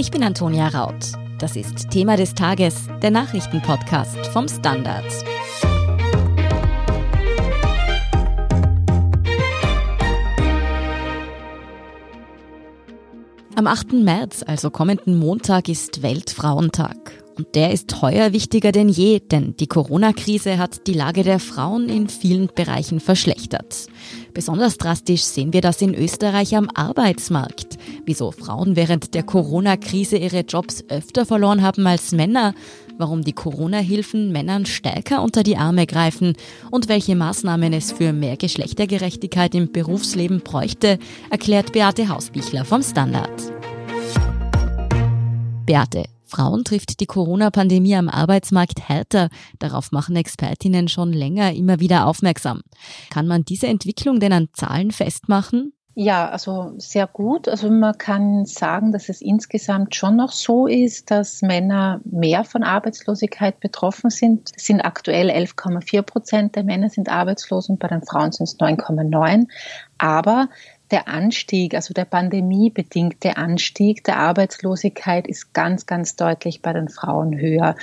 Ich bin Antonia Raut. Das ist Thema des Tages, der Nachrichtenpodcast vom Standard. Am 8. März, also kommenden Montag, ist Weltfrauentag. Und der ist heuer wichtiger denn je, denn die Corona-Krise hat die Lage der Frauen in vielen Bereichen verschlechtert. Besonders drastisch sehen wir das in Österreich am Arbeitsmarkt. Wieso Frauen während der Corona-Krise ihre Jobs öfter verloren haben als Männer, warum die Corona-Hilfen Männern stärker unter die Arme greifen und welche Maßnahmen es für mehr Geschlechtergerechtigkeit im Berufsleben bräuchte, erklärt Beate Hausbichler vom Standard. Beate, Frauen trifft die Corona-Pandemie am Arbeitsmarkt härter. Darauf machen Expertinnen schon länger immer wieder aufmerksam. Kann man diese Entwicklung denn an Zahlen festmachen? Ja, also sehr gut. Also man kann sagen, dass es insgesamt schon noch so ist, dass Männer mehr von Arbeitslosigkeit betroffen sind. Es sind aktuell 11,4 Prozent der Männer sind arbeitslos und bei den Frauen sind es 9,9. Aber der Anstieg, also der pandemiebedingte Anstieg der Arbeitslosigkeit ist ganz, ganz deutlich bei den Frauen höher.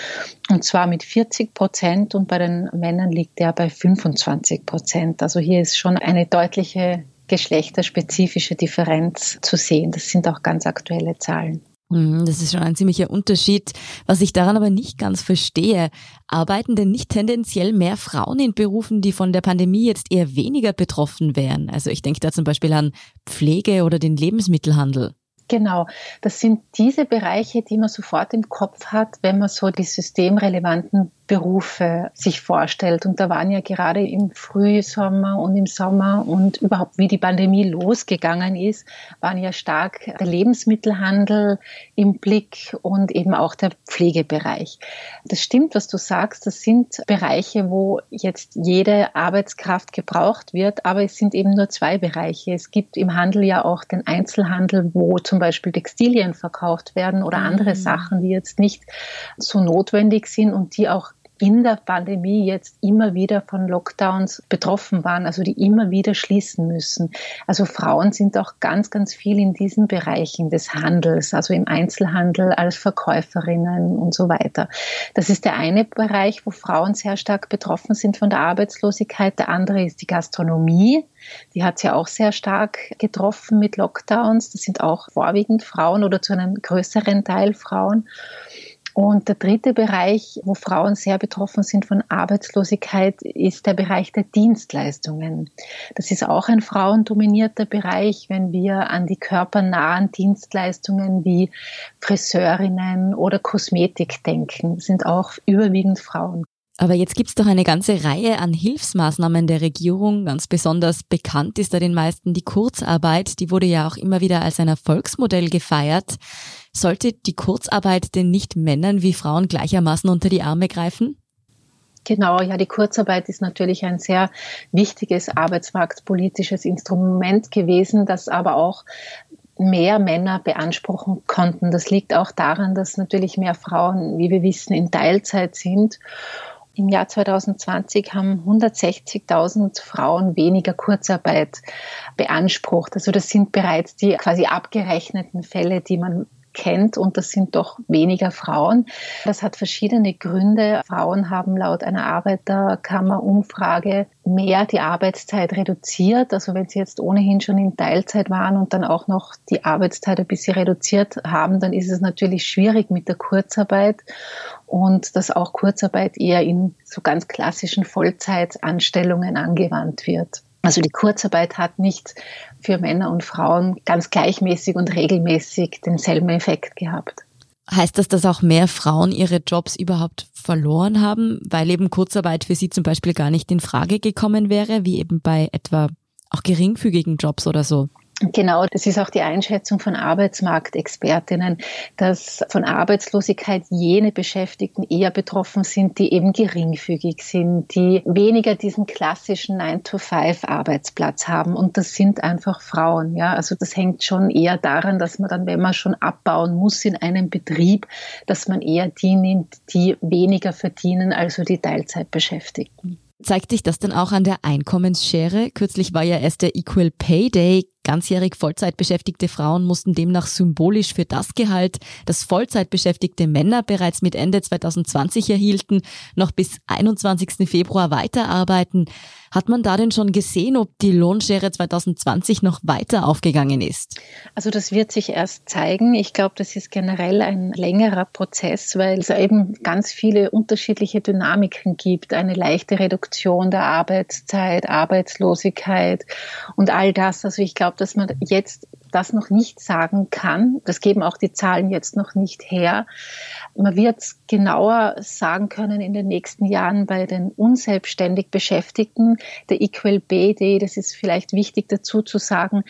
Und zwar mit 40 Prozent und bei den Männern liegt der bei 25 Prozent. Also hier ist schon eine deutliche geschlechterspezifische Differenz zu sehen. Das sind auch ganz aktuelle Zahlen. Mhm, das ist schon ein ziemlicher Unterschied. Was ich daran aber nicht ganz verstehe, arbeiten denn nicht tendenziell mehr Frauen in Berufen, die von der Pandemie jetzt eher weniger betroffen wären? Also ich denke da zum Beispiel an Pflege oder den Lebensmittelhandel. Genau, das sind diese Bereiche, die man sofort im Kopf hat, wenn man so die systemrelevanten Berufe sich vorstellt. Und da waren ja gerade im Frühsommer und im Sommer und überhaupt wie die Pandemie losgegangen ist, waren ja stark der Lebensmittelhandel im Blick und eben auch der Pflegebereich. Das stimmt, was du sagst. Das sind Bereiche, wo jetzt jede Arbeitskraft gebraucht wird, aber es sind eben nur zwei Bereiche. Es gibt im Handel ja auch den Einzelhandel, wo zum Beispiel Textilien verkauft werden oder andere mhm. Sachen, die jetzt nicht so notwendig sind und die auch in der Pandemie jetzt immer wieder von Lockdowns betroffen waren, also die immer wieder schließen müssen. Also Frauen sind auch ganz, ganz viel in diesen Bereichen des Handels, also im Einzelhandel als Verkäuferinnen und so weiter. Das ist der eine Bereich, wo Frauen sehr stark betroffen sind von der Arbeitslosigkeit. Der andere ist die Gastronomie. Die hat es ja auch sehr stark getroffen mit Lockdowns. Das sind auch vorwiegend Frauen oder zu einem größeren Teil Frauen. Und der dritte Bereich, wo Frauen sehr betroffen sind von Arbeitslosigkeit, ist der Bereich der Dienstleistungen. Das ist auch ein frauendominierter Bereich, wenn wir an die körpernahen Dienstleistungen wie Friseurinnen oder Kosmetik denken, sind auch überwiegend Frauen. Aber jetzt gibt's doch eine ganze Reihe an Hilfsmaßnahmen der Regierung. Ganz besonders bekannt ist da den meisten die Kurzarbeit. Die wurde ja auch immer wieder als ein Erfolgsmodell gefeiert. Sollte die Kurzarbeit denn nicht Männern wie Frauen gleichermaßen unter die Arme greifen? Genau, ja, die Kurzarbeit ist natürlich ein sehr wichtiges arbeitsmarktpolitisches Instrument gewesen, das aber auch mehr Männer beanspruchen konnten. Das liegt auch daran, dass natürlich mehr Frauen, wie wir wissen, in Teilzeit sind im Jahr 2020 haben 160.000 Frauen weniger Kurzarbeit beansprucht. Also das sind bereits die quasi abgerechneten Fälle, die man kennt und das sind doch weniger Frauen. Das hat verschiedene Gründe. Frauen haben laut einer Arbeiterkammerumfrage mehr die Arbeitszeit reduziert. Also wenn sie jetzt ohnehin schon in Teilzeit waren und dann auch noch die Arbeitszeit ein bisschen reduziert haben, dann ist es natürlich schwierig mit der Kurzarbeit und dass auch Kurzarbeit eher in so ganz klassischen Vollzeitanstellungen angewandt wird. Also die Kurzarbeit hat nicht für Männer und Frauen ganz gleichmäßig und regelmäßig denselben Effekt gehabt. Heißt das, dass auch mehr Frauen ihre Jobs überhaupt verloren haben, weil eben Kurzarbeit für sie zum Beispiel gar nicht in Frage gekommen wäre, wie eben bei etwa auch geringfügigen Jobs oder so? Genau, das ist auch die Einschätzung von Arbeitsmarktexpertinnen, dass von Arbeitslosigkeit jene Beschäftigten eher betroffen sind, die eben geringfügig sind, die weniger diesen klassischen 9-to-5-Arbeitsplatz haben. Und das sind einfach Frauen. Ja, also das hängt schon eher daran, dass man dann, wenn man schon abbauen muss in einem Betrieb, dass man eher die nimmt, die weniger verdienen, also die Teilzeitbeschäftigten. Zeigt sich das dann auch an der Einkommensschere? Kürzlich war ja erst der Equal Pay Day. Ganzjährig Vollzeitbeschäftigte Frauen mussten demnach symbolisch für das Gehalt, das Vollzeitbeschäftigte Männer bereits mit Ende 2020 erhielten, noch bis 21. Februar weiterarbeiten. Hat man da denn schon gesehen, ob die Lohnschere 2020 noch weiter aufgegangen ist? Also das wird sich erst zeigen. Ich glaube, das ist generell ein längerer Prozess, weil es eben ganz viele unterschiedliche Dynamiken gibt. Eine leichte Reduktion der Arbeitszeit, Arbeitslosigkeit und all das. Also ich glaube, dass man jetzt das noch nicht sagen kann. Das geben auch die Zahlen jetzt noch nicht her. Man wird es genauer sagen können in den nächsten Jahren bei den unselbstständig Beschäftigten. Der Equal Pay Day, das ist vielleicht wichtig dazu zu sagen,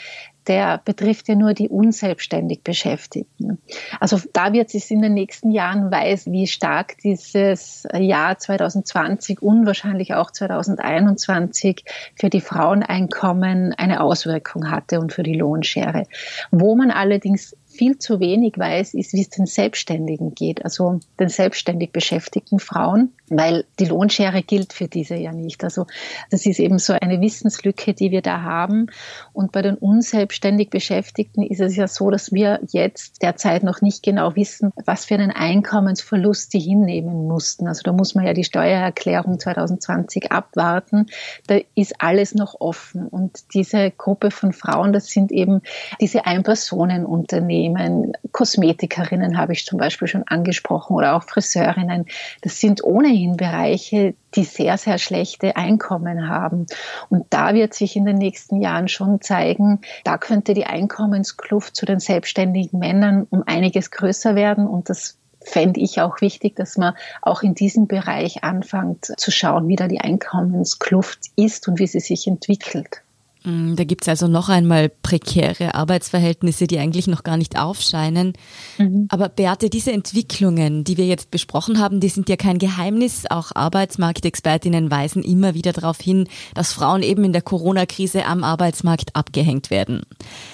der betrifft ja nur die unselbstständig Beschäftigten. Also da wird sich in den nächsten Jahren weiß, wie stark dieses Jahr 2020 und wahrscheinlich auch 2021 für die Fraueneinkommen eine Auswirkung hatte und für die Lohnschere. Wo man allerdings viel zu wenig weiß, ist, wie es den Selbstständigen geht, also den selbstständig beschäftigten Frauen, weil die Lohnschere gilt für diese ja nicht. Also das ist eben so eine Wissenslücke, die wir da haben. Und bei den unselbstständig Beschäftigten ist es ja so, dass wir jetzt derzeit noch nicht genau wissen, was für einen Einkommensverlust die hinnehmen mussten. Also da muss man ja die Steuererklärung 2020 abwarten. Da ist alles noch offen. Und diese Gruppe von Frauen, das sind eben diese Einpersonenunternehmen Unternehmen, Kosmetikerinnen habe ich zum Beispiel schon angesprochen oder auch Friseurinnen. Das sind ohnehin Bereiche, die sehr, sehr schlechte Einkommen haben. Und da wird sich in den nächsten Jahren schon zeigen, da könnte die Einkommenskluft zu den selbstständigen Männern um einiges größer werden. Und das fände ich auch wichtig, dass man auch in diesem Bereich anfängt zu schauen, wie da die Einkommenskluft ist und wie sie sich entwickelt. Mm, da gibt es also noch einmal prekäre Arbeitsverhältnisse, die eigentlich noch gar nicht aufscheinen. Mhm. Aber Beate, diese Entwicklungen, die wir jetzt besprochen haben, die sind ja kein Geheimnis. Auch Arbeitsmarktexpertinnen weisen immer wieder darauf hin, dass Frauen eben in der Corona-Krise am Arbeitsmarkt abgehängt werden.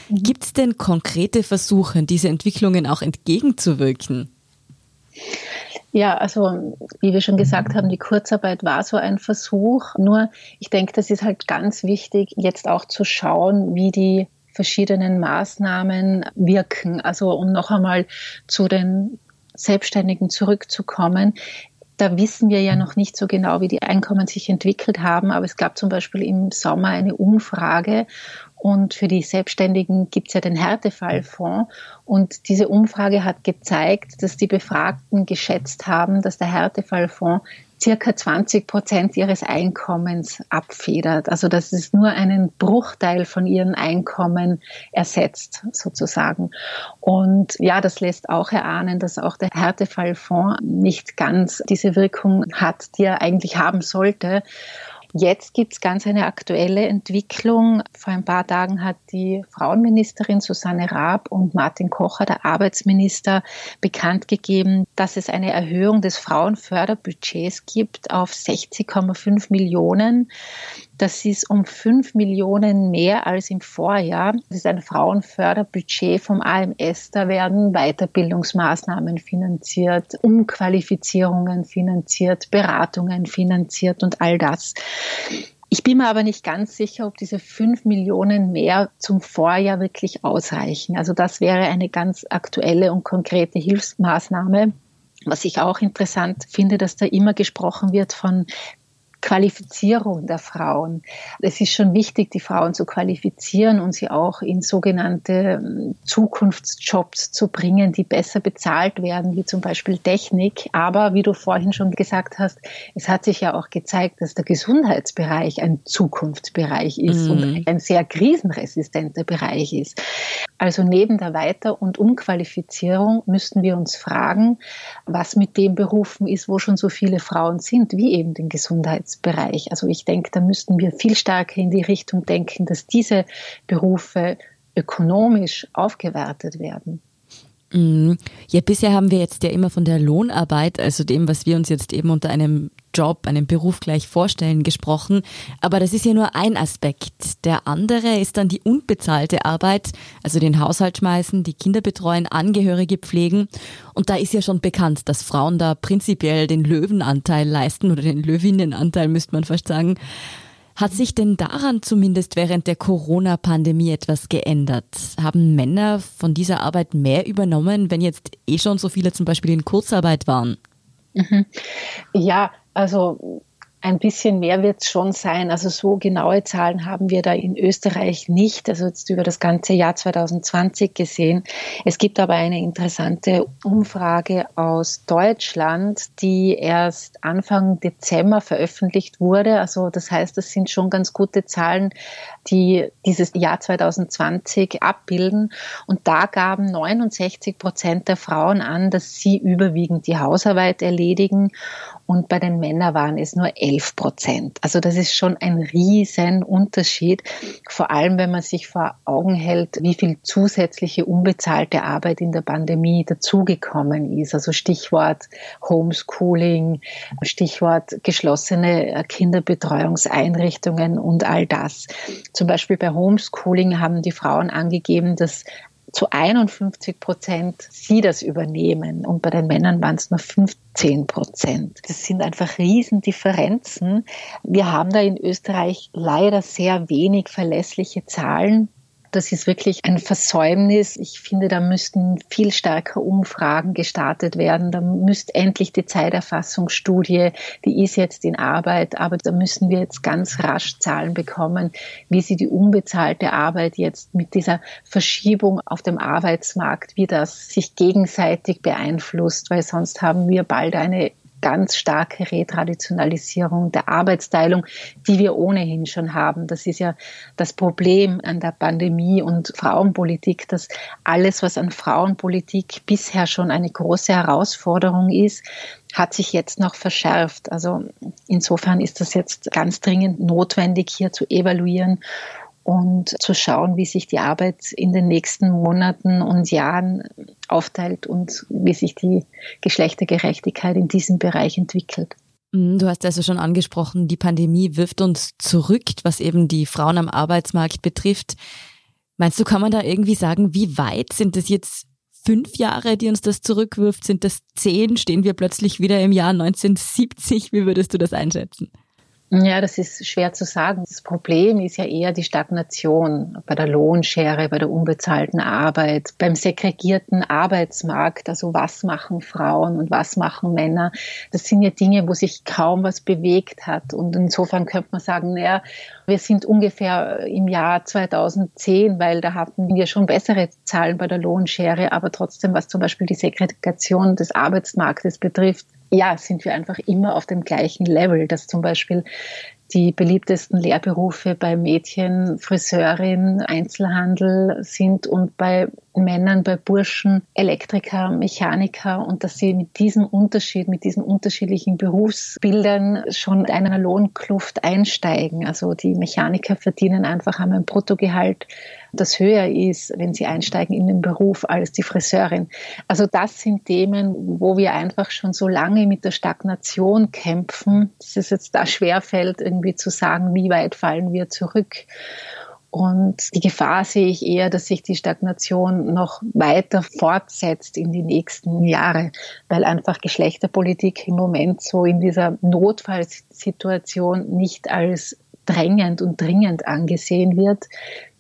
Mhm. Gibt es denn konkrete Versuche, diese Entwicklungen auch entgegenzuwirken? Ja, also wie wir schon gesagt haben, die Kurzarbeit war so ein Versuch. Nur ich denke, das ist halt ganz wichtig, jetzt auch zu schauen, wie die verschiedenen Maßnahmen wirken. Also um noch einmal zu den Selbstständigen zurückzukommen. Da wissen wir ja noch nicht so genau, wie die Einkommen sich entwickelt haben, aber es gab zum Beispiel im Sommer eine Umfrage und für die Selbstständigen gibt es ja den Härtefallfonds. Und diese Umfrage hat gezeigt, dass die Befragten geschätzt haben, dass der Härtefallfonds circa 20 Prozent ihres Einkommens abfedert. Also dass es nur einen Bruchteil von ihren Einkommen ersetzt, sozusagen. Und ja, das lässt auch erahnen, dass auch der Härtefallfonds nicht ganz diese Wirkung hat, die er eigentlich haben sollte. Jetzt gibt es ganz eine aktuelle Entwicklung. Vor ein paar Tagen hat die Frauenministerin Susanne Raab und Martin Kocher, der Arbeitsminister, bekannt gegeben, dass es eine Erhöhung des Frauenförderbudgets gibt auf 60,5 Millionen. Das ist um fünf Millionen mehr als im Vorjahr. Das ist ein Frauenförderbudget vom AMS. Da werden Weiterbildungsmaßnahmen finanziert, Umqualifizierungen finanziert, Beratungen finanziert und all das. Ich bin mir aber nicht ganz sicher, ob diese fünf Millionen mehr zum Vorjahr wirklich ausreichen. Also das wäre eine ganz aktuelle und konkrete Hilfsmaßnahme. Was ich auch interessant finde, dass da immer gesprochen wird von Qualifizierung der Frauen. Es ist schon wichtig, die Frauen zu qualifizieren und sie auch in sogenannte ähm, Zukunftsjobs zu bringen, die besser bezahlt werden, wie zum Beispiel Technik. Aber wie du vorhin schon gesagt hast, es hat sich ja auch gezeigt, dass der Gesundheitsbereich ein Zukunftsbereich ist mhm. und ein sehr krisenresistenter Bereich ist. Also neben der Weiter- und Umqualifizierung müssten wir uns fragen, was mit den Berufen ist, wo schon so viele Frauen sind, wie eben den Gesundheitsbereich. Gesundheitsbereich. Also ich denke, da müssten wir viel stärker in die Richtung denken, dass diese Berufe ökonomisch aufgewertet werden. Mhm. Ja, bisher haben wir jetzt ja immer von der Lohnarbeit, also dem, was wir uns jetzt eben unter einem Job, einem Beruf gleich vorstellen, gesprochen. Aber das ist ja nur ein Aspekt. Der andere ist dann die unbezahlte Arbeit, also den Haushalt schmeißen, die Kinder betreuen, Angehörige pflegen. Und da ist ja schon bekannt, dass Frauen da prinzipiell den Löwenanteil leisten oder den Löwinnenanteil, müsste man fast sagen. Hat sich denn daran zumindest während der Corona-Pandemie etwas geändert? Haben Männer von dieser Arbeit mehr übernommen, wenn jetzt eh schon so viele zum Beispiel in Kurzarbeit waren? Mhm. Ja, also ein bisschen mehr wird es schon sein. Also so genaue Zahlen haben wir da in Österreich nicht, also jetzt über das ganze Jahr 2020 gesehen. Es gibt aber eine interessante Umfrage aus Deutschland, die erst Anfang Dezember veröffentlicht wurde. Also das heißt, das sind schon ganz gute Zahlen, die dieses Jahr 2020 abbilden. Und da gaben 69 Prozent der Frauen an, dass sie überwiegend die Hausarbeit erledigen und bei den Männern waren es nur 11 Prozent. Also das ist schon ein riesen Unterschied, vor allem wenn man sich vor Augen hält, wie viel zusätzliche unbezahlte Arbeit in der Pandemie dazugekommen ist. Also Stichwort Homeschooling, Stichwort geschlossene Kinderbetreuungseinrichtungen und all das. Zum Beispiel bei Homeschooling haben die Frauen angegeben, dass zu 51 Prozent sie das übernehmen und bei den Männern waren es nur 15 Prozent. Das sind einfach Riesendifferenzen. Wir haben da in Österreich leider sehr wenig verlässliche Zahlen. Das ist wirklich ein Versäumnis. Ich finde, da müssten viel stärker Umfragen gestartet werden. Da müsste endlich die Zeiterfassungsstudie, die ist jetzt in Arbeit, aber da müssen wir jetzt ganz rasch Zahlen bekommen, wie sie die unbezahlte Arbeit jetzt mit dieser Verschiebung auf dem Arbeitsmarkt, wie das sich gegenseitig beeinflusst, weil sonst haben wir bald eine ganz starke Retraditionalisierung der Arbeitsteilung, die wir ohnehin schon haben. Das ist ja das Problem an der Pandemie und Frauenpolitik, dass alles, was an Frauenpolitik bisher schon eine große Herausforderung ist, hat sich jetzt noch verschärft. Also insofern ist das jetzt ganz dringend notwendig, hier zu evaluieren und zu schauen, wie sich die Arbeit in den nächsten Monaten und Jahren aufteilt und wie sich die Geschlechtergerechtigkeit in diesem Bereich entwickelt. Mm, du hast also schon angesprochen, die Pandemie wirft uns zurück, was eben die Frauen am Arbeitsmarkt betrifft. Meinst du, kann man da irgendwie sagen, wie weit sind das jetzt fünf Jahre, die uns das zurückwirft? Sind das zehn? Stehen wir plötzlich wieder im Jahr 1970? Wie würdest du das einschätzen? Ja, das ist schwer zu sagen. Das Problem ist ja eher die Stagnation bei der Lohnschere, bei der unbezahlten Arbeit, beim segregierten Arbeitsmarkt. Also was machen Frauen und was machen Männer? Das sind ja Dinge, wo sich kaum was bewegt hat. Und insofern könnte man sagen, naja, wir sind ungefähr im Jahr 2010, weil da hatten wir schon bessere Zahlen bei der Lohnschere, aber trotzdem, was zum Beispiel die Segregation des Arbeitsmarktes betrifft, ja, sind wir einfach immer auf dem gleichen Level, dass zum Beispiel die beliebtesten Lehrberufe bei Mädchen Friseurin, Einzelhandel sind und bei Männern, bei Burschen Elektriker, Mechaniker und dass sie mit diesem Unterschied, mit diesen unterschiedlichen Berufsbildern schon mit einer Lohnkluft einsteigen. Also die Mechaniker verdienen einfach, haben ein Bruttogehalt das höher ist, wenn sie einsteigen in den Beruf als die Friseurin. Also das sind Themen, wo wir einfach schon so lange mit der Stagnation kämpfen, dass es jetzt da schwerfällt, irgendwie zu sagen, wie weit fallen wir zurück. Und die Gefahr sehe ich eher, dass sich die Stagnation noch weiter fortsetzt in die nächsten Jahre, weil einfach Geschlechterpolitik im Moment so in dieser Notfallsituation nicht als drängend und dringend angesehen wird,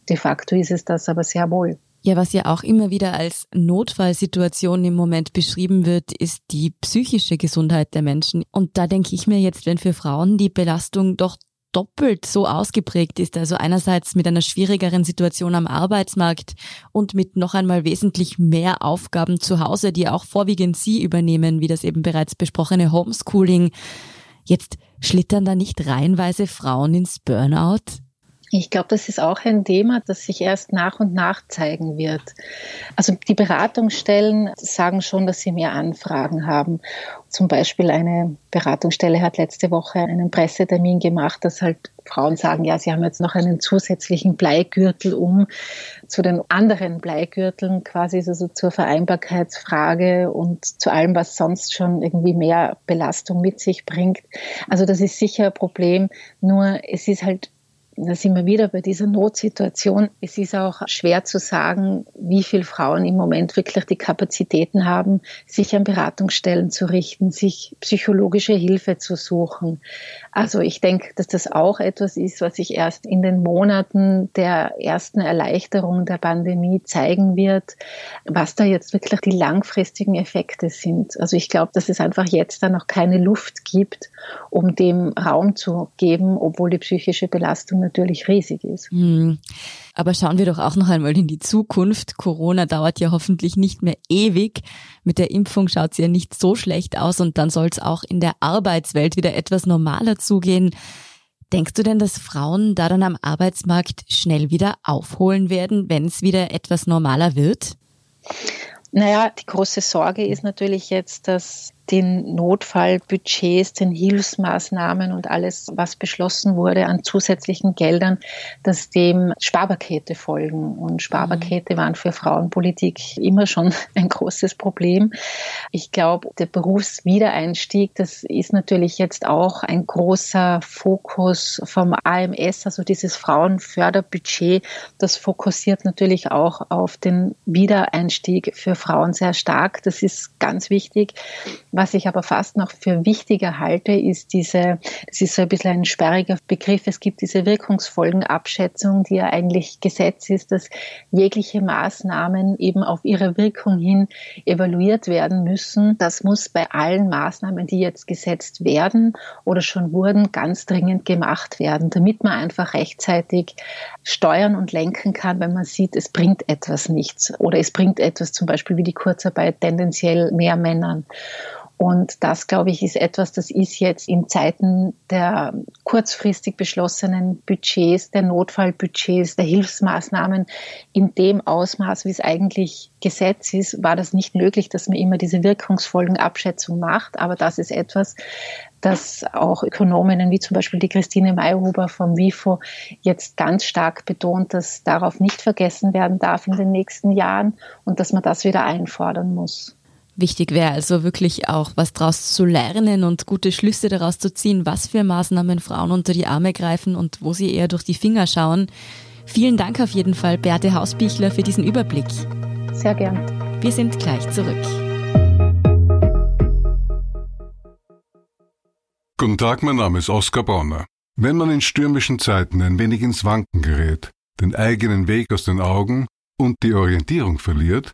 De facto ist es das aber sehr wohl. Ja, was ja auch immer wieder als Notfallsituation im Moment beschrieben wird, ist die psychische Gesundheit der Menschen. Und da denke ich mir jetzt, wenn für Frauen die Belastung doch doppelt so ausgeprägt ist, also einerseits mit einer schwierigeren Situation am Arbeitsmarkt und mit noch einmal wesentlich mehr Aufgaben zu Hause, die auch vorwiegend sie übernehmen, wie das eben bereits besprochene Homeschooling. Jetzt schlittern da nicht reihenweise Frauen ins Burnout? Ich glaube, das ist auch ein Thema, das sich erst nach und nach zeigen wird. Also die Beratungsstellen sagen schon, dass sie mehr Anfragen haben. Zum Beispiel eine Beratungsstelle hat letzte Woche einen Pressetermin gemacht, dass halt Frauen sagen, ja, sie haben jetzt noch einen zusätzlichen Bleigürtel um zu den anderen Bleigürteln quasi also zur Vereinbarkeitsfrage und zu allem, was sonst schon irgendwie mehr Belastung mit sich bringt. Also das ist sicher ein Problem. Nur es ist halt da sind wir wieder bei dieser Notsituation. Es ist auch schwer zu sagen, wie viele Frauen im Moment wirklich die Kapazitäten haben, sich an Beratungsstellen zu richten, sich psychologische Hilfe zu suchen. Also ich denke, dass das auch etwas ist, was sich erst in den Monaten der ersten Erleichterung der Pandemie zeigen wird, was da jetzt wirklich die langfristigen Effekte sind. Also ich glaube, dass es einfach jetzt da noch keine Luft gibt, um dem Raum zu geben, obwohl die psychische Belastung natürlich riesig ist. Mhm. Aber schauen wir doch auch noch einmal in die Zukunft. Corona dauert ja hoffentlich nicht mehr ewig. Mit der Impfung schaut es ja nicht so schlecht aus und dann soll es auch in der Arbeitswelt wieder etwas normaler zugehen. Denkst du denn, dass Frauen da dann am Arbeitsmarkt schnell wieder aufholen werden, wenn es wieder etwas normaler wird? Naja, die große Sorge ist natürlich jetzt, dass den Notfallbudgets, den Hilfsmaßnahmen und alles, was beschlossen wurde an zusätzlichen Geldern, dass dem Sparpakete folgen. Und Sparpakete mhm. waren für Frauenpolitik immer schon ein großes Problem. Ich glaube, der Berufswiedereinstieg, das ist natürlich jetzt auch ein großer Fokus vom AMS, also dieses Frauenförderbudget, das fokussiert natürlich auch auf den Wiedereinstieg für Frauen sehr stark. Das ist ganz wichtig. Was ich aber fast noch für wichtiger halte, ist diese, das ist so ein bisschen ein sperriger Begriff, es gibt diese Wirkungsfolgenabschätzung, die ja eigentlich Gesetz ist, dass jegliche Maßnahmen eben auf ihre Wirkung hin evaluiert werden müssen. Das muss bei allen Maßnahmen, die jetzt gesetzt werden oder schon wurden, ganz dringend gemacht werden, damit man einfach rechtzeitig steuern und lenken kann, wenn man sieht, es bringt etwas nichts oder es bringt etwas zum Beispiel wie die Kurzarbeit tendenziell mehr Männern. Und das, glaube ich, ist etwas, das ist jetzt in Zeiten der kurzfristig beschlossenen Budgets, der Notfallbudgets, der Hilfsmaßnahmen in dem Ausmaß, wie es eigentlich Gesetz ist, war das nicht möglich, dass man immer diese Wirkungsfolgenabschätzung macht. Aber das ist etwas, das auch Ökonominnen wie zum Beispiel die Christine Mayhuber vom WIFO jetzt ganz stark betont, dass darauf nicht vergessen werden darf in den nächsten Jahren und dass man das wieder einfordern muss. Wichtig wäre also wirklich auch, was daraus zu lernen und gute Schlüsse daraus zu ziehen, was für Maßnahmen Frauen unter die Arme greifen und wo sie eher durch die Finger schauen. Vielen Dank auf jeden Fall, Beate Hausbichler, für diesen Überblick. Sehr gern. Wir sind gleich zurück. Guten Tag, mein Name ist Oskar Bonner. Wenn man in stürmischen Zeiten ein wenig ins Wanken gerät, den eigenen Weg aus den Augen und die Orientierung verliert,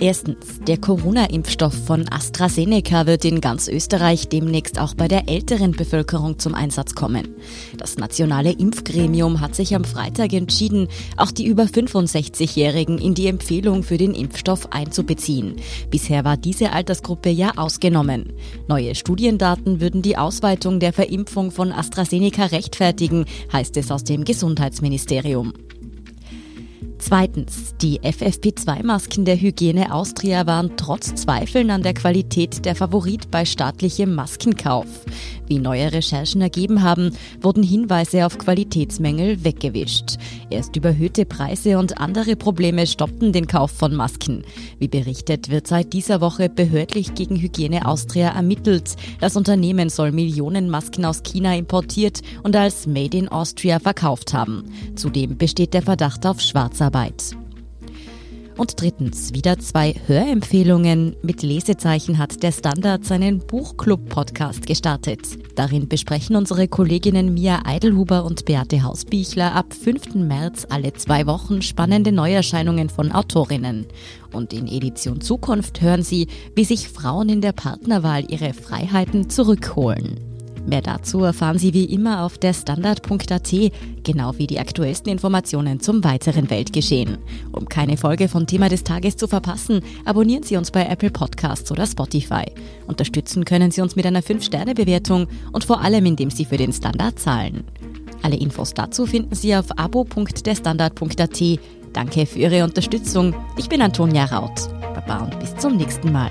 Erstens, der Corona-Impfstoff von AstraZeneca wird in ganz Österreich demnächst auch bei der älteren Bevölkerung zum Einsatz kommen. Das nationale Impfgremium hat sich am Freitag entschieden, auch die über 65-Jährigen in die Empfehlung für den Impfstoff einzubeziehen. Bisher war diese Altersgruppe ja ausgenommen. Neue Studiendaten würden die Ausweitung der Verimpfung von AstraZeneca rechtfertigen, heißt es aus dem Gesundheitsministerium. Zweitens, die FFP2-Masken der Hygiene Austria waren trotz Zweifeln an der Qualität der Favorit bei staatlichem Maskenkauf. Wie neue Recherchen ergeben haben, wurden Hinweise auf Qualitätsmängel weggewischt. Erst überhöhte Preise und andere Probleme stoppten den Kauf von Masken. Wie berichtet, wird seit dieser Woche behördlich gegen Hygiene Austria ermittelt. Das Unternehmen soll Millionen Masken aus China importiert und als Made in Austria verkauft haben. Zudem besteht der Verdacht auf Schwarzarbeit. Und drittens, wieder zwei Hörempfehlungen. Mit Lesezeichen hat der Standard seinen Buchclub-Podcast gestartet. Darin besprechen unsere Kolleginnen Mia Eidelhuber und Beate Hausbichler ab 5. März alle zwei Wochen spannende Neuerscheinungen von Autorinnen. Und in Edition Zukunft hören Sie, wie sich Frauen in der Partnerwahl ihre Freiheiten zurückholen. Mehr dazu erfahren Sie wie immer auf der Standard.at, genau wie die aktuellsten Informationen zum weiteren Weltgeschehen. Um keine Folge von Thema des Tages zu verpassen, abonnieren Sie uns bei Apple Podcasts oder Spotify. Unterstützen können Sie uns mit einer 5-Sterne-Bewertung und vor allem, indem Sie für den Standard zahlen. Alle Infos dazu finden Sie auf abo.derstandard.at. Danke für Ihre Unterstützung. Ich bin Antonia Raut. Baba und bis zum nächsten Mal.